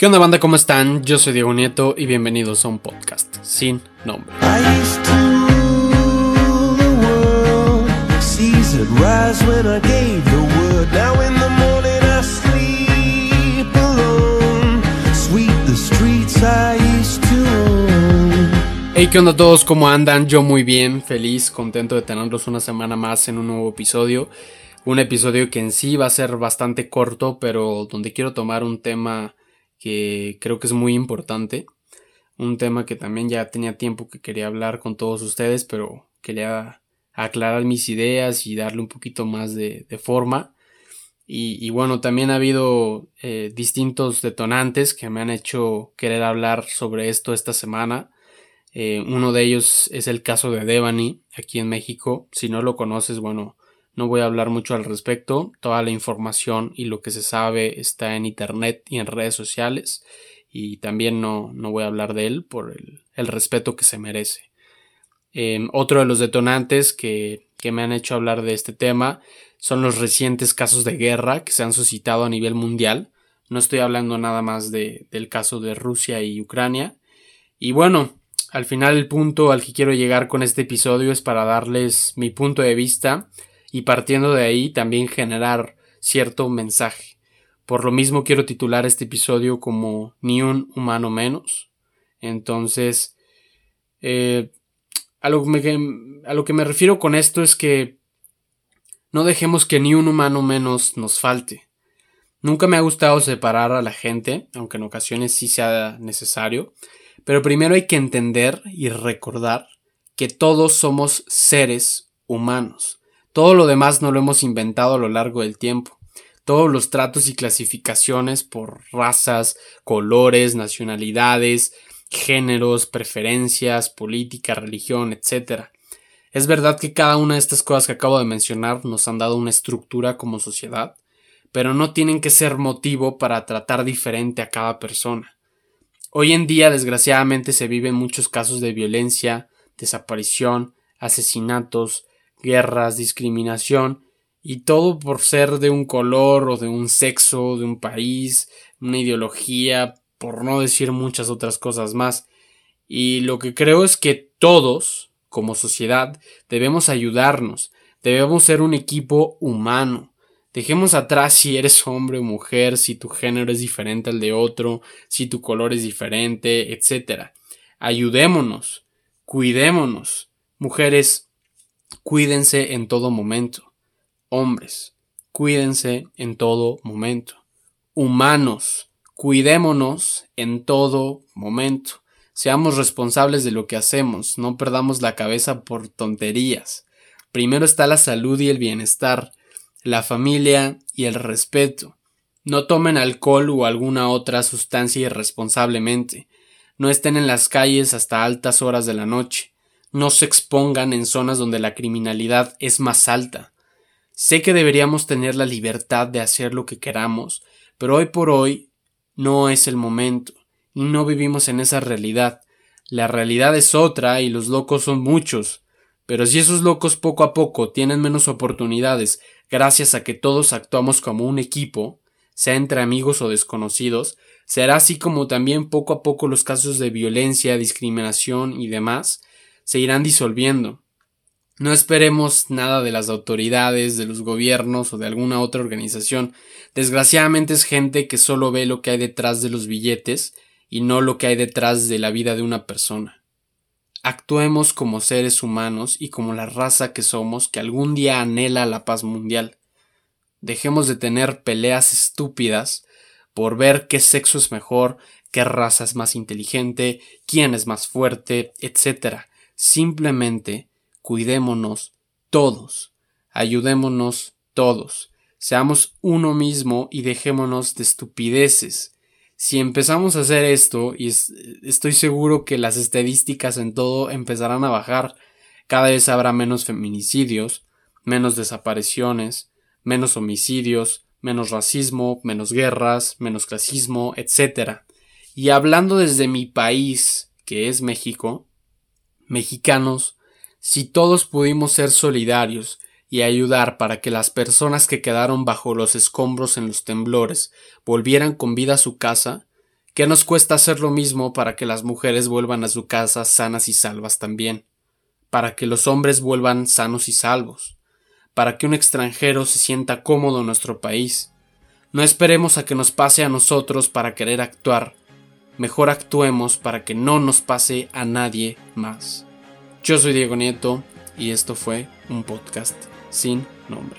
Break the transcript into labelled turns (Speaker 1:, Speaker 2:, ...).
Speaker 1: ¿Qué onda banda? ¿Cómo están? Yo soy Diego Nieto y bienvenidos a un podcast sin nombre. Hey, ¿qué onda a todos? ¿Cómo andan? Yo muy bien, feliz, contento de tenerlos una semana más en un nuevo episodio. Un episodio que en sí va a ser bastante corto, pero donde quiero tomar un tema que creo que es muy importante. Un tema que también ya tenía tiempo que quería hablar con todos ustedes, pero quería aclarar mis ideas y darle un poquito más de, forma. Y, bueno, también ha habido eh, distintos detonantes que me han hecho querer hablar sobre esto esta semana. Eh, uno de ellos es el caso de Devani aquí en México. Si no lo conoces, bueno, no voy a hablar mucho al respecto. Toda la información y lo que se sabe está en internet y en redes sociales. Y también no, no voy a hablar de él por el, respeto que se merece. Em, otro de los detonantes que, me han hecho hablar de este tema son los recientes casos de guerra que se han suscitado a nivel mundial. No estoy hablando nada más de, del caso de Rusia y Ucrania. Y bueno, al final el punto al que quiero llegar con este episodio es para darles mi punto de vista y partiendo de ahí también generar cierto mensaje. Por lo mismo quiero titular este episodio como Ni un humano menos. Entonces, eh, a, lo a lo que me refiero con esto es que no dejemos que ni un humano menos nos falte. Nunca me ha gustado separar a la gente, aunque en ocasiones sí sea necesario, pero primero hay que entender y recordar que todos somos seres humanos. Todo lo demás no lo hemos inventado a lo largo del tiempo. Todos los tratos y clasificaciones por razas, colores, nacionalidades, géneros, preferencias, política, religión, etc. Es verdad que cada una de estas cosas que acabo de mencionar nos han dado una estructura como sociedad, pero no tienen que ser motivo para tratar diferente a cada persona. Hoy en día, desgraciadamente, se viven muchos casos de violencia, desaparición, asesinatos, guerras, discriminación, y todo por ser de un color o de un sexo, de un país, una ideología, por no decir muchas otras cosas más. Y lo que creo es que todos, como sociedad, debemos ayudarnos, debemos ser un equipo humano. Dejemos atrás si eres hombre o mujer, si tu género es diferente al de otro, si tu color es diferente, etc. Ayudémonos, cuidémonos. Mujeres, Cuídense en todo momento. Hombres, cuídense en todo momento. Humanos, cuidémonos en todo momento. Seamos responsables de lo que hacemos, no perdamos la cabeza por tonterías. Primero está la salud y el bienestar, la familia y el respeto. No tomen alcohol o alguna otra sustancia irresponsablemente. No estén en las calles hasta altas horas de la noche no se expongan en zonas donde la criminalidad es más alta. Sé que deberíamos tener la libertad de hacer lo que queramos, pero hoy por hoy no es el momento, y no vivimos en esa realidad. La realidad es otra y los locos son muchos. Pero si esos locos poco a poco tienen menos oportunidades gracias a que todos actuamos como un equipo, sea entre amigos o desconocidos, será así como también poco a poco los casos de violencia, discriminación y demás se irán disolviendo. No esperemos nada de las autoridades, de los gobiernos o de alguna otra organización. Desgraciadamente es gente que solo ve lo que hay detrás de los billetes y no lo que hay detrás de la vida de una persona. Actuemos como seres humanos y como la raza que somos que algún día anhela la paz mundial. Dejemos de tener peleas estúpidas por ver qué sexo es mejor, qué raza es más inteligente, quién es más fuerte, etc. Simplemente cuidémonos todos, ayudémonos todos, seamos uno mismo y dejémonos de estupideces. Si empezamos a hacer esto, y estoy seguro que las estadísticas en todo empezarán a bajar, cada vez habrá menos feminicidios, menos desapariciones, menos homicidios, menos racismo, menos guerras, menos clasismo, etc. Y hablando desde mi país, que es México, mexicanos, si todos pudimos ser solidarios y ayudar para que las personas que quedaron bajo los escombros en los temblores volvieran con vida a su casa, ¿Qué nos cuesta hacer lo mismo para que las mujeres vuelvan a su casa sanas y salvas también? Para que los hombres vuelvan sanos y salvos? Para que un extranjero se sienta cómodo en nuestro país? No esperemos a que nos pase a nosotros para querer actuar. Mejor actuemos para que no nos pase a nadie más. Yo soy Diego Nieto y esto fue un podcast sin nombre.